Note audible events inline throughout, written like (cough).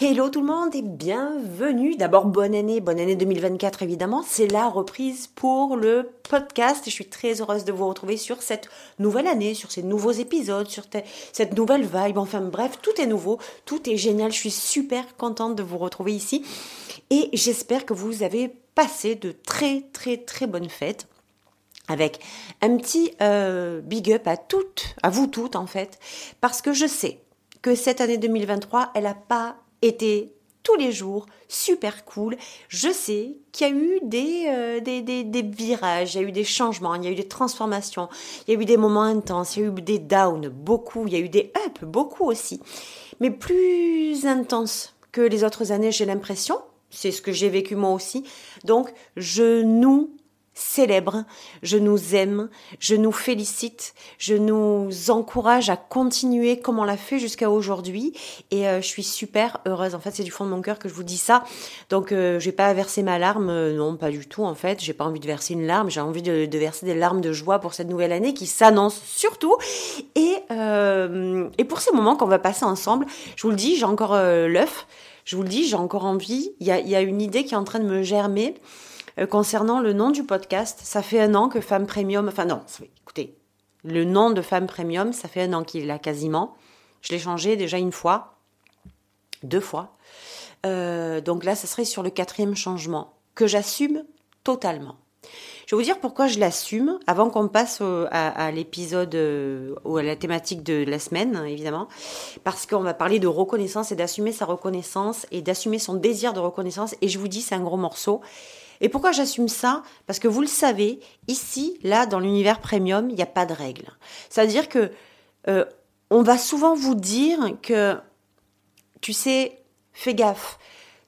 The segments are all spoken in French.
Hello tout le monde et bienvenue. D'abord bonne année, bonne année 2024 évidemment. C'est la reprise pour le podcast et je suis très heureuse de vous retrouver sur cette nouvelle année, sur ces nouveaux épisodes, sur cette nouvelle vibe. Enfin bref, tout est nouveau, tout est génial. Je suis super contente de vous retrouver ici et j'espère que vous avez passé de très très très bonnes fêtes avec un petit euh, big up à toutes, à vous toutes en fait, parce que je sais que cette année 2023, elle n'a pas était tous les jours super cool. Je sais qu'il y a eu euh, des, des, des, virages, il y a eu des changements, il y a eu des transformations, il y a eu des moments intenses, il y a eu des downs, beaucoup, il y a eu des ups, beaucoup aussi. Mais plus intenses que les autres années, j'ai l'impression. C'est ce que j'ai vécu moi aussi. Donc, je nous célèbre, je nous aime, je nous félicite, je nous encourage à continuer comme on l'a fait jusqu'à aujourd'hui et euh, je suis super heureuse. En fait, c'est du fond de mon cœur que je vous dis ça. Donc, euh, j'ai pas versé ma larme, euh, non, pas du tout. En fait, j'ai pas envie de verser une larme, j'ai envie de, verser des larmes de joie pour cette nouvelle année qui s'annonce surtout et et pour ces moments qu'on va passer ensemble. Je vous le dis, j'ai encore l'œuf. Je vous le dis, j'ai encore envie. Il y a une idée qui est en train de me germer. Euh, concernant le nom du podcast, ça fait un an que Femme Premium, enfin non, écoutez, le nom de Femme Premium, ça fait un an qu'il là quasiment. Je l'ai changé déjà une fois, deux fois. Euh, donc là, ça serait sur le quatrième changement, que j'assume totalement. Je vais vous dire pourquoi je l'assume avant qu'on passe à, l'épisode euh, ou à la thématique de la semaine, hein, évidemment, parce qu'on va parler de reconnaissance et d'assumer sa reconnaissance et d'assumer son désir de reconnaissance. Et je vous dis, c'est un gros morceau. Et pourquoi j'assume ça? Parce que vous le savez, ici, là, dans l'univers premium, il n'y a pas de règles. C'est-à-dire que euh, on va souvent vous dire que, tu sais, fais gaffe.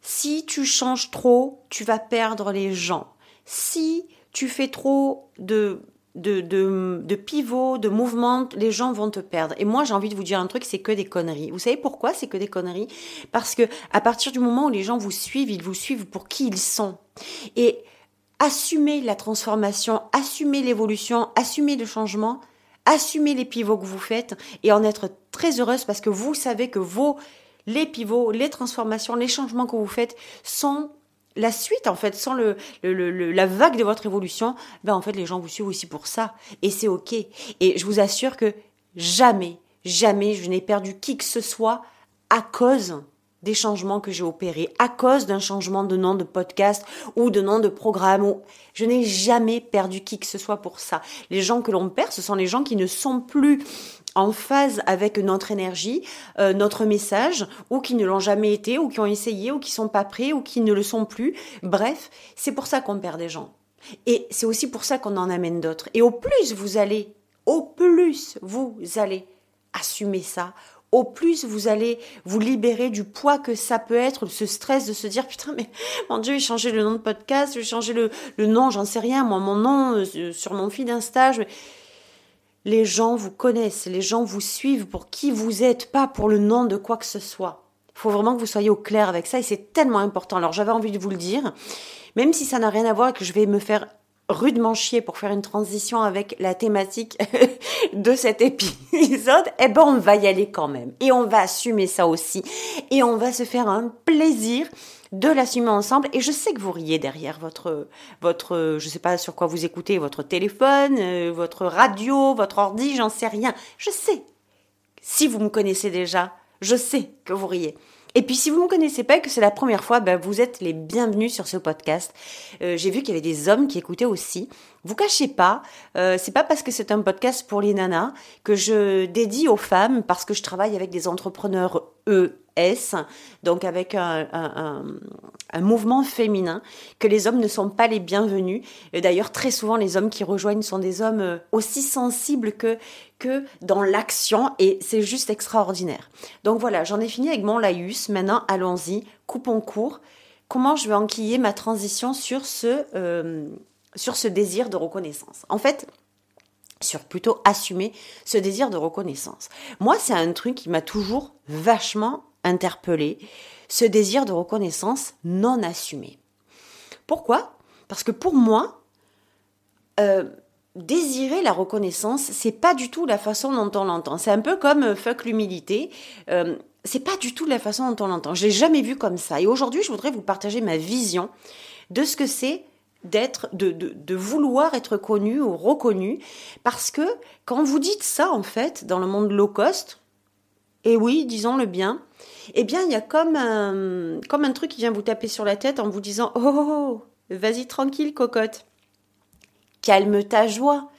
Si tu changes trop, tu vas perdre les gens. Si tu fais trop de de, de, de pivot, de mouvement, les gens vont te perdre. Et moi, j'ai envie de vous dire un truc, c'est que des conneries. Vous savez pourquoi c'est que des conneries? Parce que à partir du moment où les gens vous suivent, ils vous suivent pour qui ils sont. Et assumer la transformation, assumer l'évolution, assumer le changement, assumer les pivots que vous faites et en être très heureuse parce que vous savez que vos les pivots, les transformations, les changements que vous faites sont la suite, en fait, sans le, la vague de votre évolution, ben en fait, les gens vous suivent aussi pour ça. Et c'est OK. Et je vous assure que jamais, jamais je n'ai perdu qui que ce soit à cause des changements que j'ai opérés, à cause d'un changement de nom de podcast ou de nom de programme. Je n'ai jamais perdu qui que ce soit pour ça. Les gens que l'on perd, ce sont les gens qui ne sont plus en phase avec notre énergie, euh, notre message, ou qui ne l'ont jamais été, ou qui ont essayé, ou qui sont pas prêts, ou qui ne le sont plus. Bref, c'est pour ça qu'on perd des gens. Et c'est aussi pour ça qu'on en amène d'autres. Et au plus vous allez, au plus vous allez assumer ça, au plus vous allez vous libérer du poids que ça peut être, ce stress de se dire putain mais mon Dieu, j'ai changé le nom de podcast, j'ai changé le, le nom, j'en sais rien, moi mon nom euh, sur mon fil d'Insta, les gens vous connaissent, les gens vous suivent pour qui vous êtes, pas pour le nom de quoi que ce soit. Il faut vraiment que vous soyez au clair avec ça et c'est tellement important. Alors j'avais envie de vous le dire, même si ça n'a rien à voir et que je vais me faire rudement chier pour faire une transition avec la thématique (laughs) de cet épisode, eh ben on va y aller quand même. Et on va assumer ça aussi. Et on va se faire un plaisir de l'assumer ensemble. Et je sais que vous riez derrière votre, votre, je sais pas sur quoi vous écoutez, votre téléphone, euh, votre radio, votre ordi, j'en sais rien. Je sais. Si vous me connaissez déjà, je sais que vous riez. Et puis si vous ne me connaissez pas et que c'est la première fois, ben, vous êtes les bienvenus sur ce podcast. Euh, j'ai vu qu'il y avait des hommes qui écoutaient aussi. Vous cachez pas, euh, c'est pas parce que c'est un podcast pour les nanas que je dédie aux femmes parce que je travaille avec des entrepreneurs ES, donc avec un, mouvement féminin, que les hommes ne sont pas les bienvenus. D'ailleurs, très souvent, les hommes qui rejoignent sont des hommes euh, aussi sensibles que que dans l'action et c'est juste extraordinaire. Donc voilà, j'en ai fini avec mon laïus. Maintenant, allons-y, coupons court. comment je vais enquiller ma transition sur ce, euh, sur ce désir de reconnaissance? En fait, sur plutôt assumer ce désir de reconnaissance. Moi, c'est un truc qui m'a toujours vachement interpellé, ce désir de reconnaissance non assumé. Pourquoi? Parce que pour moi, euh, désirer la reconnaissance, c'est pas du tout la façon dont on l'entend. C'est un peu comme euh, fuck l'humilité. Euh, c'est pas du tout la façon dont on l'entend. Je l'ai jamais vu comme ça. Et aujourd'hui, je voudrais vous partager ma vision de ce que c'est d'être, de, de, de, vouloir être connu ou reconnu. Parce que quand vous dites ça, en fait, dans le monde low cost, et oui, disons-le bien, eh bien, il y a comme un, comme un truc qui vient vous taper sur la tête en vous disant, oh, oh, oh vas-y tranquille, cocotte. Calme ta joie.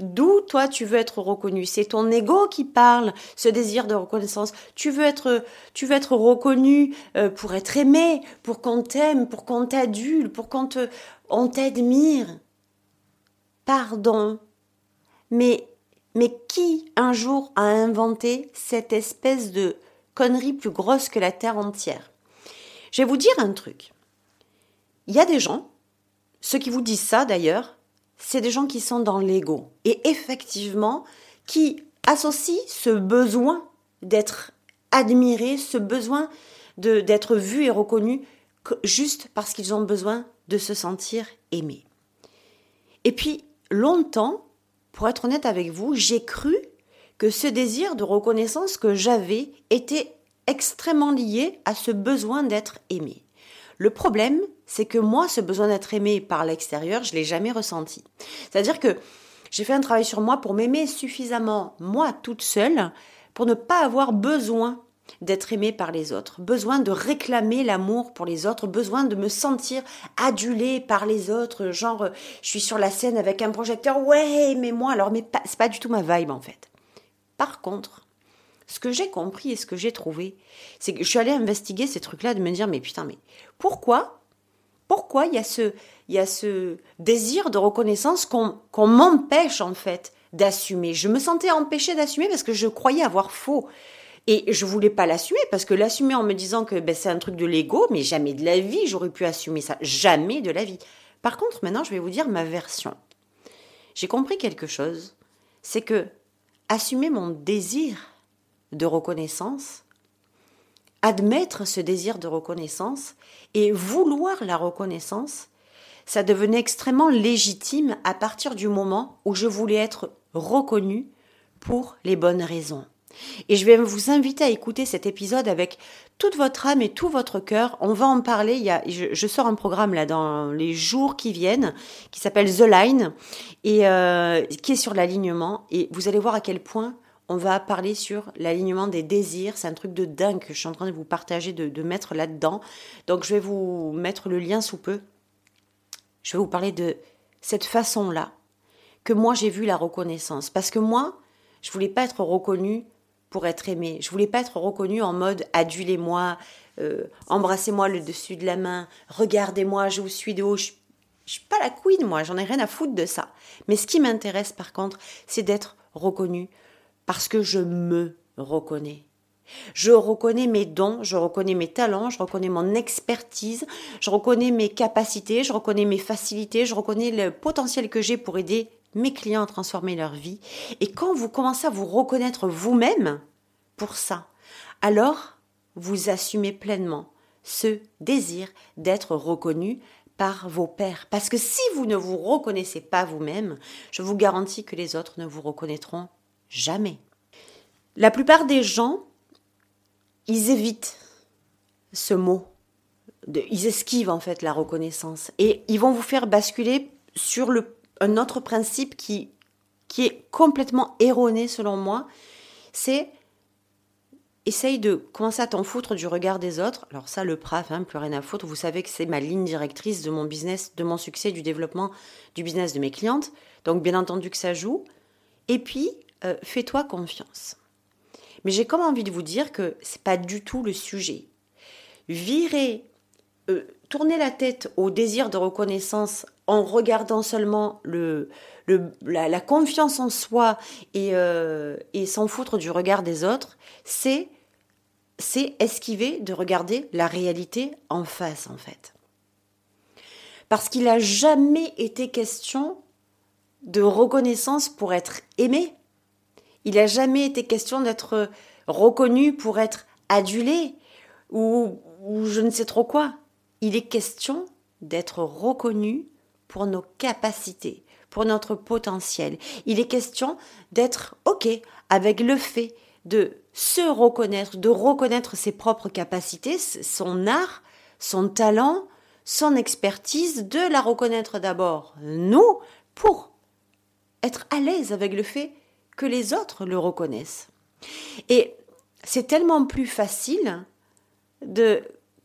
D'où toi tu veux être reconnu? C'est ton ego qui parle, ce désir de reconnaissance. Tu veux être, tu veux être euh, pour être aimé, pour qu'on t'aime, pour qu'on t'adule, pour qu'on te, on t'admire. Pardon, mais mais qui un jour a inventé cette espèce de connerie plus grosse que la terre entière Je vais vous dire un truc. Il y a des gens, ceux qui vous disent ça d'ailleurs, c'est des gens qui sont dans l'ego et effectivement qui associent ce besoin d'être admiré, ce besoin d'être vu et reconnu juste parce qu'ils ont besoin de se sentir aimés. Et puis longtemps, pour être honnête avec vous, j'ai cru que ce désir de reconnaissance que j'avais était extrêmement lié à ce besoin d'être aimé. Le problème, c'est que moi, ce besoin d'être aimé par l'extérieur, je l'ai jamais ressenti. C'est-à-dire que j'ai fait un travail sur moi pour m'aimer suffisamment, moi toute seule, pour ne pas avoir besoin d'être aimé par les autres, besoin de réclamer l'amour pour les autres, besoin de me sentir adulée par les autres, genre je suis sur la scène avec un projecteur, ouais, mais moi alors mais c'est pas du tout ma vibe en fait. Par contre, ce que j'ai compris et ce que j'ai trouvé, c'est que je suis allée investiguer ces trucs-là, de me dire, mais putain, mais pourquoi Pourquoi il y a ce, y a ce désir de reconnaissance qu'on m'empêche en fait d'assumer? Je me sentais empêchée d'assumer parce que je croyais avoir faux. Et je voulais pas l'assumer parce que l'assumer en me disant que ben, c'est un truc de l'ego, mais jamais de la vie j'aurais pu assumer ça. Jamais de la vie. Par contre, maintenant, je vais vous dire ma version. J'ai compris quelque chose. C'est que assumer mon désir de reconnaissance, admettre ce désir de reconnaissance et vouloir la reconnaissance, ça devenait extrêmement légitime à partir du moment où je voulais être reconnue pour les bonnes raisons. Et je vais vous inviter à écouter cet épisode avec toute votre âme et tout votre cœur. On va en parler. Je, sors un programme là dans les jours qui viennent qui s'appelle The Line et euh, qui est sur l'alignement. Et vous allez voir à quel point on va parler sur l'alignement des désirs. C'est un truc de dingue que je suis en train de vous partager, de, mettre là-dedans. Donc je vais vous mettre le lien sous peu. Je vais vous parler de cette façon-là que moi j'ai vu la reconnaissance. Parce que moi, je voulais pas être reconnue pour être aimée. Je voulais pas être reconnue en mode adulez-moi, euh, embrassez-moi le dessus de la main, regardez-moi, je vous suis de haut. Je, je suis pas la queen, moi, j'en ai rien à foutre de ça. Mais ce qui m'intéresse par contre, c'est d'être reconnue parce que je me reconnais. Je reconnais mes dons, je reconnais mes talents, je reconnais mon expertise, je reconnais mes capacités, je reconnais mes facilités, je reconnais le potentiel que j'ai pour aider mes clients à transformer leur vie. Et quand vous commencez à vous reconnaître vous-même pour ça, alors vous assumez pleinement ce désir d'être reconnu par vos pairs. Parce que si vous ne vous reconnaissez pas vous-même, je vous garantis que les autres ne vous reconnaîtront Jamais. La plupart des gens, ils évitent ce mot. ils esquivent en fait la reconnaissance. Et ils vont vous faire basculer sur un autre principe qui, qui est complètement erroné selon moi. C'est essaye de commencer à t'en foutre du regard des autres? Alors ça, le PRAF, hein, plus rien à foutre. Vous savez que c'est ma ligne directrice de mon business, de mon succès, du développement du business de mes clientes. Donc bien entendu que ça joue. Et puis, euh, fais-toi confiance. Mais j'ai comme envie de vous dire que c'est pas du tout le sujet. Virer, euh, tourner la tête au désir de reconnaissance en regardant seulement le, la, confiance en soi et, euh, et s'en foutre du regard des autres, c'est esquiver de regarder la réalité en face, en fait. Parce qu'il n'a jamais été question de reconnaissance pour être aimé. Il n'a jamais été question d'être reconnu pour être adulé ou je ne sais trop quoi. Il est question d'être reconnu pour nos capacités, pour notre potentiel. Il est question d'être OK avec le fait de se reconnaître, de reconnaître ses propres capacités, son art, son talent, son expertise, de la reconnaître d'abord, nous, pour être à l'aise avec le fait que les autres le reconnaissent. Et c'est tellement plus facile de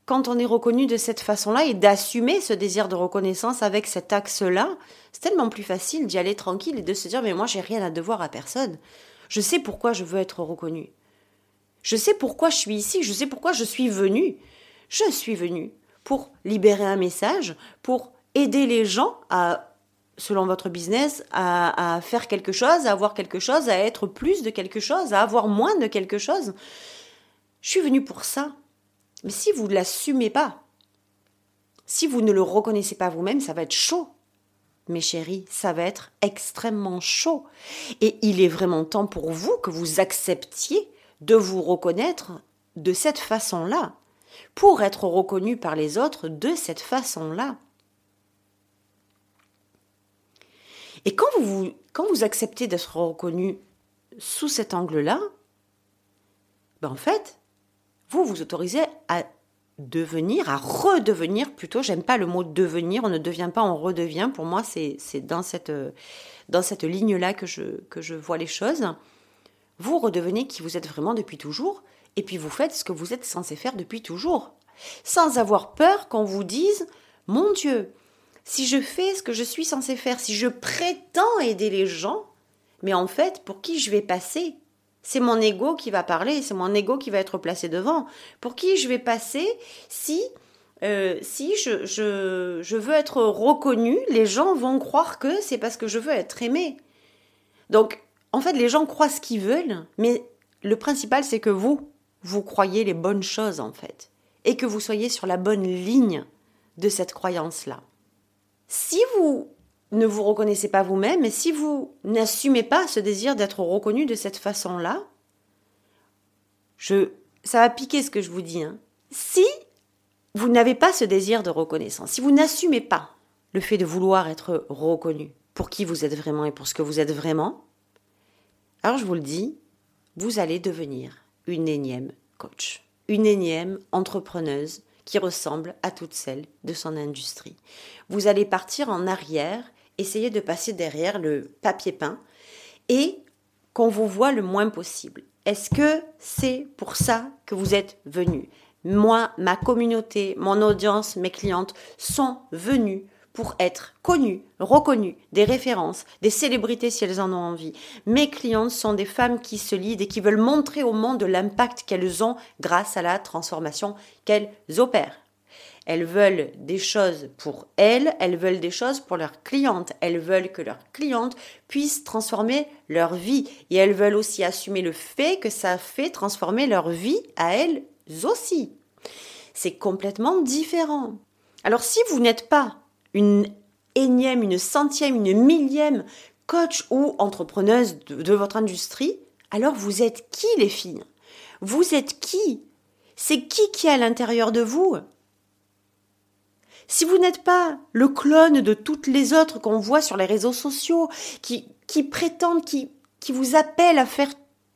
quand on est reconnu de cette façon-là et d'assumer ce désir de reconnaissance avec cet axe-là, c'est tellement plus facile d'y aller tranquille et de se dire mais moi j'ai rien à devoir à personne. Je sais pourquoi je veux être reconnu. Je sais pourquoi je suis ici, je sais pourquoi je suis venu. Je suis venu pour libérer un message, pour aider les gens à, selon votre business, à, faire quelque chose, à avoir quelque chose, à être plus de quelque chose, à avoir moins de quelque chose. Je suis venu pour ça. Mais si vous ne l'assumez pas, si vous ne le reconnaissez pas vous-même, ça va être chaud. Mes chéris, ça va être extrêmement chaud. Et il est vraiment temps pour vous que vous acceptiez de vous reconnaître de cette façon-là, pour être reconnu par les autres de cette façon-là. Et quand vous, quand vous acceptez d'être reconnu sous cet angle-là, ben en fait, vous vous autorisez à devenir, à redevenir plutôt, j'aime pas le mot devenir, on ne devient pas, on redevient, pour moi c'est dans cette, dans cette ligne-là que je, que je vois les choses. Vous redevenez qui vous êtes vraiment depuis toujours, et puis vous faites ce que vous êtes censé faire depuis toujours, sans avoir peur qu'on vous dise Mon Dieu, si je fais ce que je suis censé faire, si je prétends aider les gens, mais en fait, pour qui je vais passer? C'est mon ego qui va parler, c'est mon ego qui va être placé devant. Pour qui je vais passer si euh, si je, je, je veux être reconnu, les gens vont croire que c'est parce que je veux être aimé. Donc, en fait, les gens croient ce qu'ils veulent, mais le principal, c'est que vous, vous croyez les bonnes choses, en fait, et que vous soyez sur la bonne ligne de cette croyance-là. Si vous ne vous reconnaissez pas vous-même, et si vous n'assumez pas ce désir d'être reconnu de cette façon-là, je, ça va piquer ce que je vous dis. Hein. Si vous n'avez pas ce désir de reconnaissance, si vous n'assumez pas le fait de vouloir être reconnu pour qui vous êtes vraiment et pour ce que vous êtes vraiment, alors je vous le dis, vous allez devenir une énième coach, une énième entrepreneuse qui ressemble à toutes celles de son industrie. Vous allez partir en arrière, essayer de passer derrière le papier peint et qu'on vous voit le moins possible. Est-ce que c'est pour ça que vous êtes venu? Moi, ma communauté, mon audience, mes clientes sont venues pour être connues, reconnues, des références, des célébrités si elles en ont envie. Mes clientes sont des femmes qui se lident et qui veulent montrer au monde l'impact qu'elles ont grâce à la transformation qu'elles opèrent. Elles veulent des choses pour elles, elles veulent des choses pour leurs clientes, elles veulent que leurs clientes puissent transformer leur vie. Et elles veulent aussi assumer le fait que ça fait transformer leur vie à elles aussi. C'est complètement différent. Alors si vous n'êtes pas une énième, une centième, une millième coach ou entrepreneuse de, votre industrie, alors vous êtes qui les filles? Vous êtes qui? C'est qui qui est à l'intérieur de vous? Si vous n'êtes pas le clone de toutes les autres qu'on voit sur les réseaux sociaux, qui, qui prétendent, qui, qui vous appellent à faire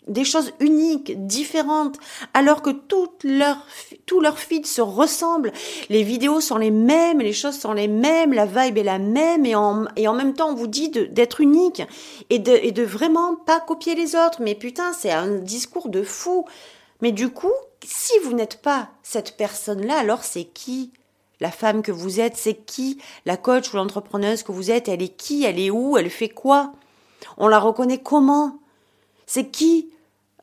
des choses uniques, différentes, alors que toutes leurs, tout leur feed se ressemble. Les vidéos sont les mêmes, les choses sont les mêmes, la vibe est la même, et en, et en même temps, on vous dit d'être unique et de, et de vraiment pas copier les autres. Mais putain, c'est un discours de fou. Mais du coup, si vous n'êtes pas cette personne-là, alors c'est qui? La femme que vous êtes C'est qui la coach ou l'entrepreneuse que vous êtes Elle est qui Elle est où Elle fait quoi? On la reconnaît comment? C'est qui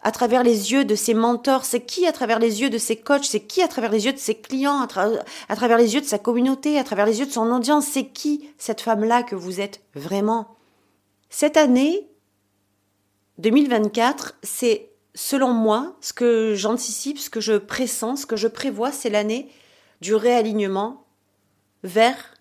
à travers les yeux de ses mentors, c'est qui à travers les yeux de ses coachs, c'est qui à travers les yeux de ses clients, à, travers les yeux de sa communauté, à travers les yeux de son audience, c'est qui cette femme-là que vous êtes vraiment? Cette année 2024, c'est selon moi, ce que j'anticipe, ce que je pressens, ce que je prévois, c'est l'année du réalignement vers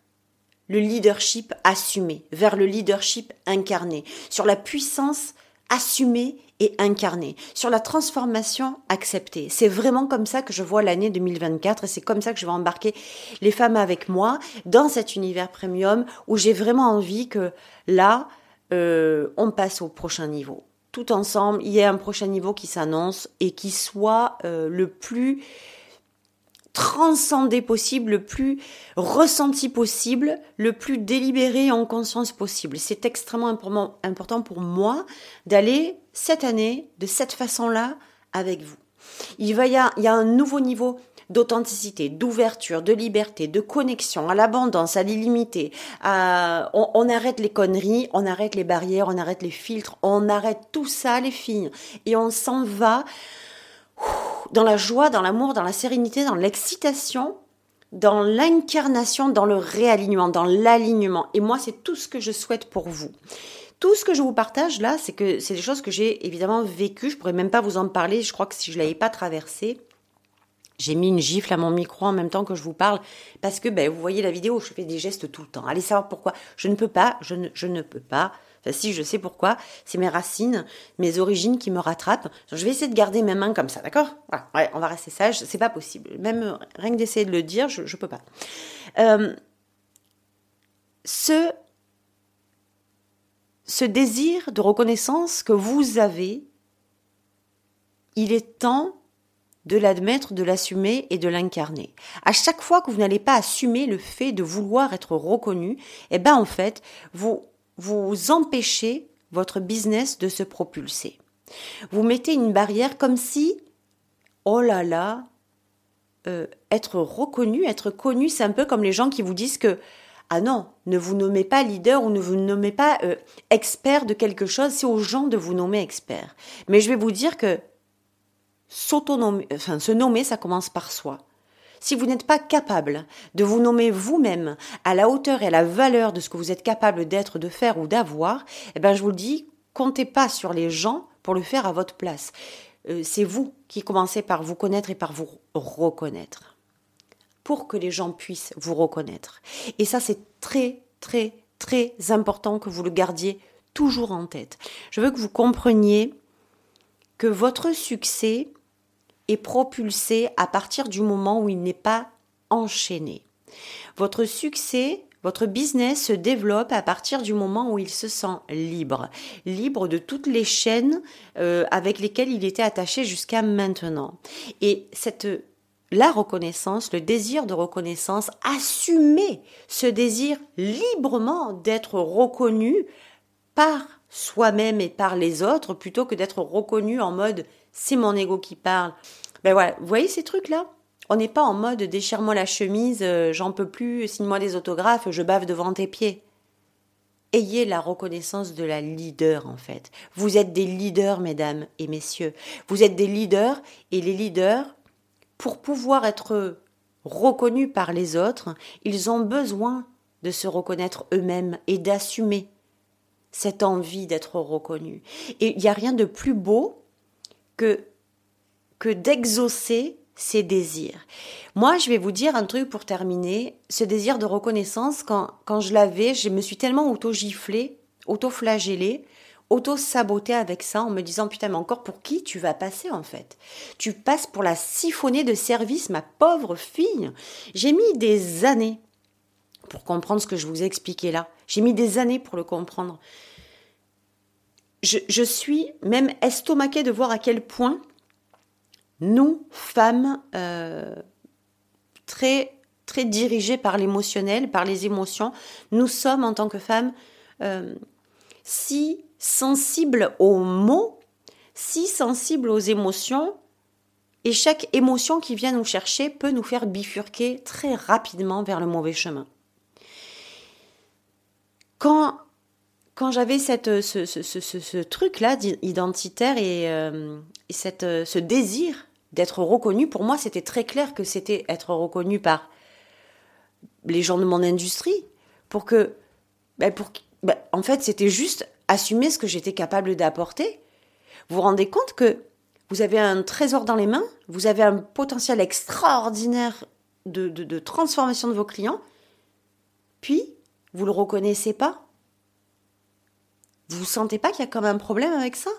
le leadership assumé, vers le leadership incarné, sur la puissance assumée et incarnée, sur la transformation acceptée. C'est vraiment comme ça que je vois l'année 2024 et c'est comme ça que je vais embarquer les femmes avec moi dans cet univers premium où j'ai vraiment envie que là, euh, on passe au prochain niveau. Tout ensemble, il y a un prochain niveau qui s'annonce et qui soit euh, le plus transcendé possible, le plus ressenti possible, le plus délibéré en conscience possible. C'est extrêmement important pour moi d'aller cette année de cette façon-là avec vous. Il, va y a, il y a un nouveau niveau d'authenticité, d'ouverture, de liberté, de connexion, à l'abondance, à l'illimité. À... On, on, arrête les conneries, on arrête les barrières, on arrête les filtres, on arrête tout ça, les filles, et on s'en va dans la joie, dans l'amour, dans la sérénité, dans l'excitation, dans l'incarnation, dans le réalignement, dans l'alignement. Et moi, c'est tout ce que je souhaite pour vous. Tout ce que je vous partage là, c'est que c'est des choses que j'ai évidemment vécues. Je pourrais même pas vous en parler. Je crois que si je l'avais pas traversé, j'ai mis une gifle à mon micro en même temps que je vous parle parce que ben, vous voyez la vidéo, je fais des gestes tout le temps. Allez savoir pourquoi. Je ne peux pas, je ne, je ne peux pas Enfin, si, je sais pourquoi. C'est mes racines, mes origines qui me rattrapent. Je vais essayer de garder mes mains comme ça, d'accord? Ouais, on va rester sage. C'est pas possible. Même rien que d'essayer de le dire, je, ne peux pas. Euh, ce, ce désir de reconnaissance que vous avez, il est temps de l'admettre, de l'assumer et de l'incarner. À chaque fois que vous n'allez pas assumer le fait de vouloir être reconnu, eh ben en fait, vous vous empêchez votre business de se propulser. Vous mettez une barrière comme si, oh là là, euh, être reconnu, être connu, c'est un peu comme les gens qui vous disent que, ah non, ne vous nommez pas leader ou ne vous nommez pas euh, expert de quelque chose, c'est aux gens de vous nommer expert. Mais je vais vous dire que enfin, se nommer, ça commence par soi. Si vous n'êtes pas capable de vous nommer vous-même à la hauteur et à la valeur de ce que vous êtes capable d'être, de faire ou d'avoir, eh ben je vous le dis, comptez pas sur les gens pour le faire à votre place. Euh, c'est vous qui commencez par vous connaître et par vous reconnaître. Pour que les gens puissent vous reconnaître. Et ça, c'est très, très, très important que vous le gardiez toujours en tête. Je veux que vous compreniez que votre succès propulsé à partir du moment où il n'est pas enchaîné. Votre succès, votre business se développe à partir du moment où il se sent libre, libre de toutes les chaînes euh, avec lesquelles il était attaché jusqu'à maintenant. Et cette la reconnaissance, le désir de reconnaissance, assumer ce désir librement d'être reconnu par soi-même et par les autres plutôt que d'être reconnu en mode c'est mon ego qui parle. Ben voilà, vous voyez ces trucs-là? On n'est pas en mode déchire-moi la chemise, euh, j'en peux plus, signe-moi des autographes, je bave devant tes pieds. Ayez la reconnaissance de la leader en fait. Vous êtes des leaders, mesdames et messieurs. Vous êtes des leaders et les leaders, pour pouvoir être reconnus par les autres, ils ont besoin de se reconnaître eux-mêmes et d'assumer cette envie d'être reconnus. Et il n'y a rien de plus beau que, que d'exaucer ses désirs. Moi, je vais vous dire un truc pour terminer. Ce désir de reconnaissance, quand, quand je l'avais, je me suis tellement auto-giflée, auto-flagellée, auto-sabotée avec ça en me disant putain mais encore pour qui tu vas passer en fait? Tu passes pour la siphonnée de service, ma pauvre fille. J'ai mis des années pour comprendre ce que je vous ai expliqué là. J'ai mis des années pour le comprendre je, suis même estomaquée de voir à quel point nous, femmes, euh, très très dirigées par l'émotionnel, par les émotions, nous sommes en tant que femmes euh, si sensibles aux mots, si sensibles aux émotions, et chaque émotion qui vient nous chercher peut nous faire bifurquer très rapidement vers le mauvais chemin. Quand quand j'avais cette ce, ce, ce, ce truc-là identitaire et, euh, et cette, euh, ce désir d'être reconnu, pour moi, c'était très clair que c'était être reconnu par les gens de mon industrie, pour que, ben pour, ben en fait, c'était juste assumer ce que j'étais capable d'apporter. Vous vous rendez compte que vous avez un trésor dans les mains, vous avez un potentiel extraordinaire de, de transformation de vos clients, puis vous le reconnaissez pas. Vous sentez pas qu'il y a comme un problème avec ça?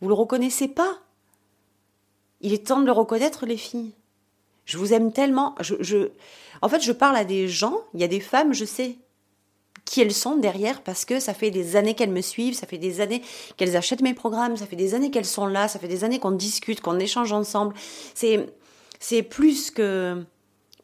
Vous le reconnaissez pas? Il est temps de le reconnaître, les filles. Je vous aime tellement. Je, je... En fait, je parle à des gens, il y a des femmes, je sais qui elles sont derrière parce que ça fait des années qu'elles me suivent, ça fait des années qu'elles achètent mes programmes, ça fait des années qu'elles sont là, ça fait des années qu'on discute, qu'on échange ensemble. C'est c'est plus que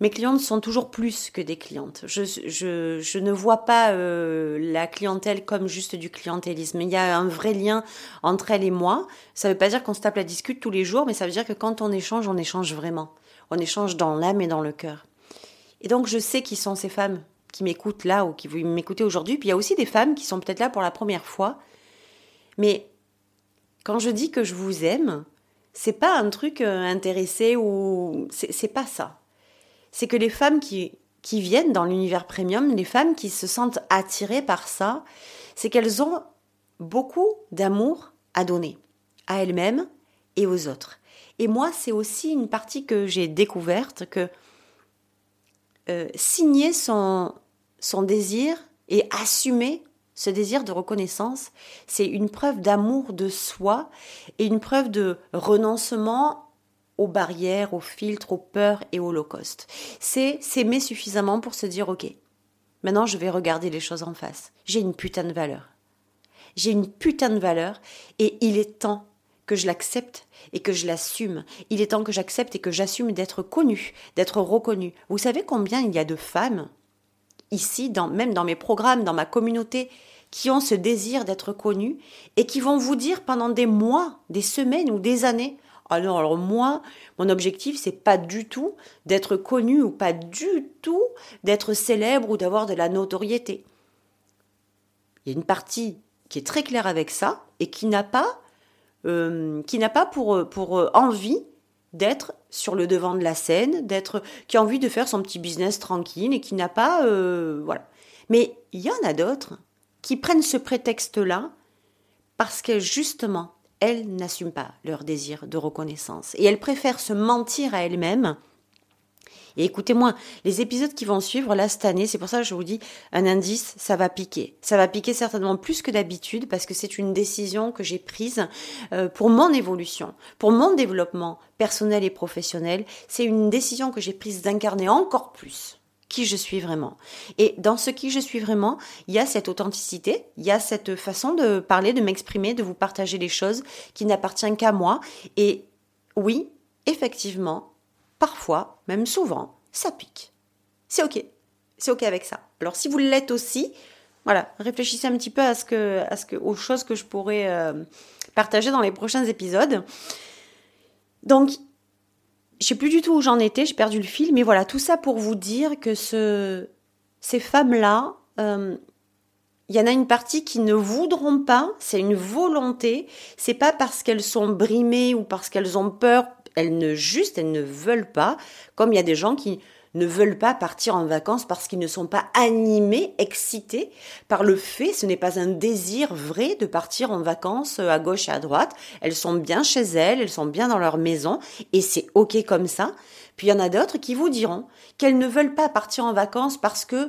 mes clientes sont toujours plus que des clientes. Je, ne vois pas euh, la clientèle comme juste du clientélisme. Il y a un vrai lien entre elle et moi. Ça ne veut pas dire qu'on se tape la discute tous les jours, mais ça veut dire que quand on échange, on échange vraiment. On échange dans l'âme et dans le cœur. Et donc je sais qui sont ces femmes qui m'écoutent là ou qui vous m'écoutez aujourd'hui. Puis il y a aussi des femmes qui sont peut-être là pour la première fois. Mais quand je dis que je vous aime, c'est pas un truc euh, intéressé ou c'est pas ça c'est que les femmes qui, qui viennent dans l'univers premium, les femmes qui se sentent attirées par ça, c'est qu'elles ont beaucoup d'amour à donner, à elles-mêmes et aux autres. Et moi, c'est aussi une partie que j'ai découverte, que euh, signer son, son désir et assumer ce désir de reconnaissance, c'est une preuve d'amour de soi et une preuve de renoncement aux barrières, aux filtres, aux peurs et au low cost. C'est s'aimer suffisamment pour se dire ok, maintenant je vais regarder les choses en face. J'ai une putain de valeur. J'ai une putain de valeur et il est temps que je l'accepte et que je l'assume. Il est temps que j'accepte et que j'assume d'être connue, d'être reconnue. Vous savez combien il y a de femmes ici, même dans mes programmes, dans ma communauté, qui ont ce désir d'être connues et qui vont vous dire pendant des mois, des semaines ou des années ah alors moi, mon objectif, c'est pas du tout d'être connu ou pas du tout d'être célèbre ou d'avoir de la notoriété. Il y a une partie qui est très claire avec ça et qui n'a pas, euh, pour, envie d'être sur le devant de la scène, qui a envie de faire son petit business tranquille et qui n'a pas, euh, voilà. Mais il y en a d'autres qui prennent ce prétexte-là parce que justement, elles n'assument pas leur désir de reconnaissance et elles préfèrent se mentir à elles-mêmes. Et écoutez-moi, les épisodes qui vont suivre là cette année, c'est pour ça que je vous dis un indice, ça va piquer. Ça va piquer certainement plus que d'habitude parce que c'est une décision que j'ai prise euh, pour mon évolution, pour mon développement personnel et professionnel. C'est une décision que j'ai prise d'incarner encore plus qui je suis vraiment. Et dans ce qui je suis vraiment, il y a cette authenticité, il y a cette façon de parler, de m'exprimer, de vous partager les choses qui n'appartiennent qu'à moi. Et oui, effectivement, parfois, même souvent, ça pique. C'est ok. C'est ok avec ça. Alors si vous l'êtes aussi, voilà, réfléchissez un petit peu à ce que, à ce que, aux choses que je pourrais euh, partager dans les prochains épisodes. Donc, je sais plus du tout où j'en étais, j'ai perdu le fil, mais voilà, tout ça pour vous dire que ce, ces femmes-là, euh, il y en a une partie qui ne voudront pas, c'est une volonté, c'est pas parce qu'elles sont brimées ou parce qu'elles ont peur, elles ne juste, elles ne veulent pas, comme il y a des gens qui ne veulent pas partir en vacances parce qu'ils ne sont pas animés, excités par le fait, ce n'est pas un désir vrai de partir en vacances euh, à gauche et à droite. Elles sont bien chez elles, elles sont bien dans leur maison et c'est ok comme ça. Puis il y en a d'autres qui vous diront qu'elles ne veulent pas partir en vacances parce que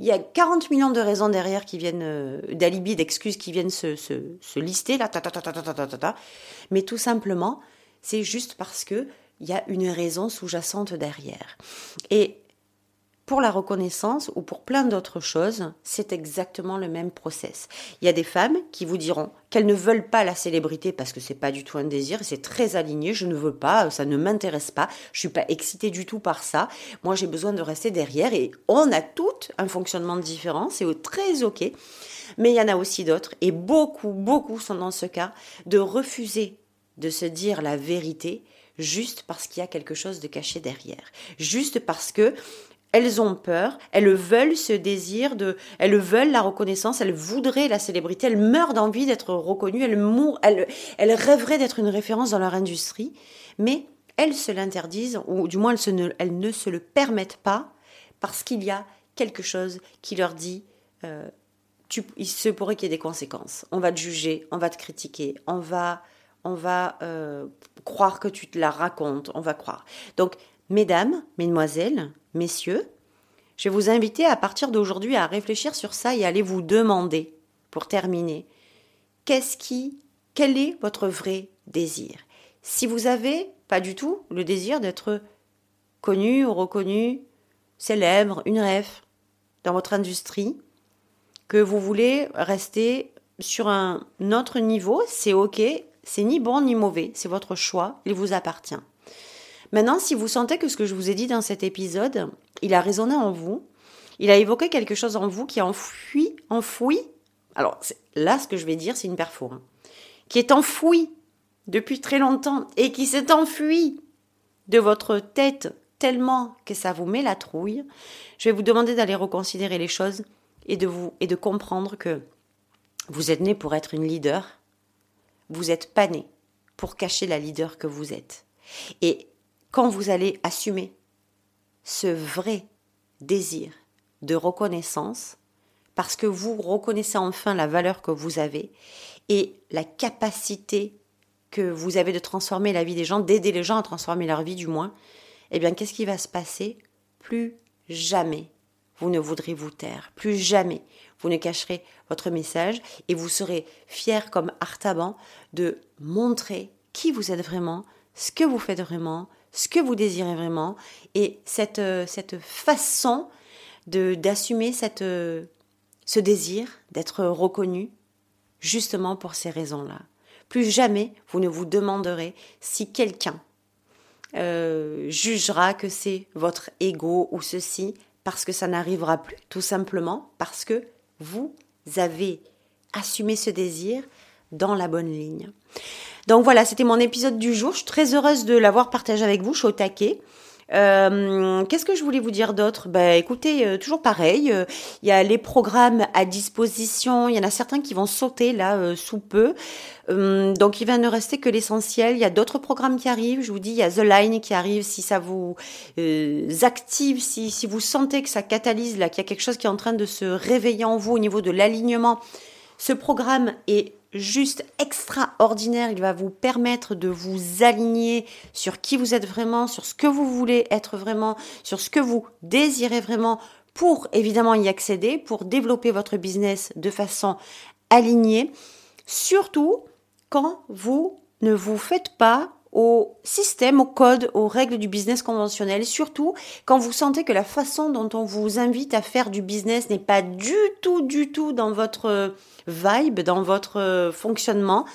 il y a 40 millions de raisons derrière qui viennent, euh, d'alibis, d'excuses qui viennent se, lister là, ta, ta, ta, mais tout simplement, c'est juste parce que il y a une raison sous-jacente derrière. Et pour la reconnaissance ou pour plein d'autres choses, c'est exactement le même process. Il y a des femmes qui vous diront qu'elles ne veulent pas la célébrité parce que c'est pas du tout un désir, c'est très aligné, je ne veux pas, ça ne m'intéresse pas, je suis pas excitée du tout par ça. Moi, j'ai besoin de rester derrière et on a toutes un fonctionnement différent, c'est très OK. Mais il y en a aussi d'autres et beaucoup beaucoup sont dans ce cas de refuser de se dire la vérité juste parce qu'il y a quelque chose de caché derrière, juste parce que elles ont peur, elles veulent ce désir de, elles veulent la reconnaissance, elles voudraient la célébrité, elles meurent d'envie d'être reconnues, elles, mourent, elles, rêveraient d'être une référence dans leur industrie, mais elles se l'interdisent, ou du moins elles, ne, elles, ne, se le permettent pas, parce qu'il y a quelque chose qui leur dit, euh, tu, il se pourrait qu'il y ait des conséquences. On va te juger, on va te critiquer, on va on va euh, croire que tu te la racontes, on va croire. Donc, mesdames, mesdemoiselles, messieurs, je vais vous inviter à partir d'aujourd'hui à réfléchir sur ça et à aller vous demander, pour terminer, qu'est-ce qui, quel est votre vrai désir? Si vous avez pas du tout le désir d'être connu ou reconnu, célèbre, une rêve dans votre industrie, que vous voulez rester sur un autre niveau, c'est ok, c'est ni bon ni mauvais, c'est votre choix, il vous appartient. Maintenant, si vous sentez que ce que je vous ai dit dans cet épisode, il a résonné en vous, il a évoqué quelque chose en vous qui est enfoui, enfoui. Alors là, ce que je vais dire, c'est une perfo, hein, qui est enfoui depuis très longtemps et qui s'est enfui de votre tête tellement que ça vous met la trouille. Je vais vous demander d'aller reconsidérer les choses et de vous et de comprendre que vous êtes né pour être une leader. Vous n'êtes pas né pour cacher la leader que vous êtes. Et quand vous allez assumer ce vrai désir de reconnaissance, parce que vous reconnaissez enfin la valeur que vous avez et la capacité que vous avez de transformer la vie des gens, d'aider les gens à transformer leur vie du moins, eh bien qu'est-ce qui va se passer? Plus jamais vous ne voudrez vous taire, plus jamais vous ne cacherez votre message et vous serez fier comme Artaban de montrer qui vous êtes vraiment, ce que vous faites vraiment, ce que vous désirez vraiment et cette, euh, cette façon d'assumer euh, ce désir d'être reconnu justement pour ces raisons-là. Plus jamais vous ne vous demanderez si quelqu'un euh, jugera que c'est votre ego ou ceci parce que ça n'arrivera plus, tout simplement parce que vous avez assumé ce désir dans la bonne ligne. Donc voilà, c'était mon épisode du jour. Je suis très heureuse de l'avoir partagé avec vous. Je suis au taquet. Euh, Qu'est-ce que je voulais vous dire d'autre? Ben écoutez, euh, toujours pareil. Euh, il y a les programmes à disposition. Il y en a certains qui vont sauter là sous peu. donc il va ne rester que l'essentiel. Il y a d'autres programmes qui arrivent. Je vous dis, il y a The Line qui arrive. Si ça vous active, si, si vous sentez que ça catalyse là, qu'il y a quelque chose qui est en train de se réveiller en vous au niveau de l'alignement, ce programme est juste extraordinaire. Il va vous permettre de vous aligner sur qui vous êtes vraiment, sur ce que vous voulez être vraiment, sur ce que vous désirez vraiment pour évidemment y accéder, pour développer votre business de façon alignée. Surtout quand vous ne vous faites pas au système, au code, aux règles du business conventionnel, surtout quand vous sentez que la façon dont on vous invite à faire du business n'est pas du tout, du tout dans votre vibe, dans votre fonctionnement,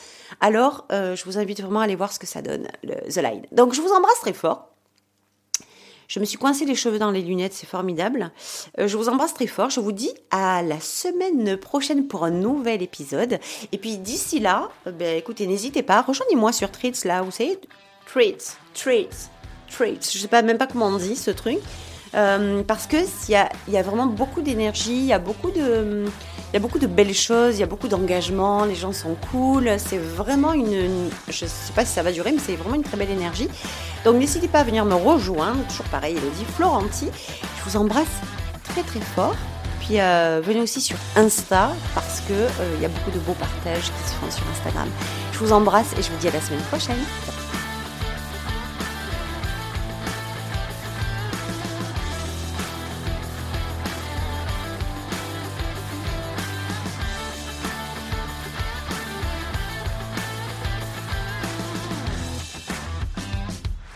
alors euh, je vous invite vraiment à aller voir ce que ça donne, le, The Line. Donc je vous embrasse très fort. Je me suis coincé les cheveux dans les lunettes, c'est formidable. Euh, je vous embrasse très fort. Je vous dis à la semaine prochaine pour un nouvel épisode. Et puis d'ici là, euh, ben, écoutez, n'hésitez pas, rejoignez-moi sur Treats là, vous savez, Treats, Treats, Treats. Je sais pas même pas comment on dit ce truc. Euh, parce que il y a, vraiment beaucoup d'énergie, il y a beaucoup de il y a beaucoup de belles choses, il y a beaucoup d'engagement, les gens sont cool, c'est vraiment une, je sais pas si ça va durer, mais c'est vraiment une très belle énergie. Donc n'hésitez pas à venir me rejoindre, toujours pareil, Elodie Florenti. Je vous embrasse très très fort. Puis euh, venez aussi sur Insta parce que euh, il y a beaucoup de beaux partages qui se font sur Instagram. Je vous embrasse et je vous dis à la semaine prochaine.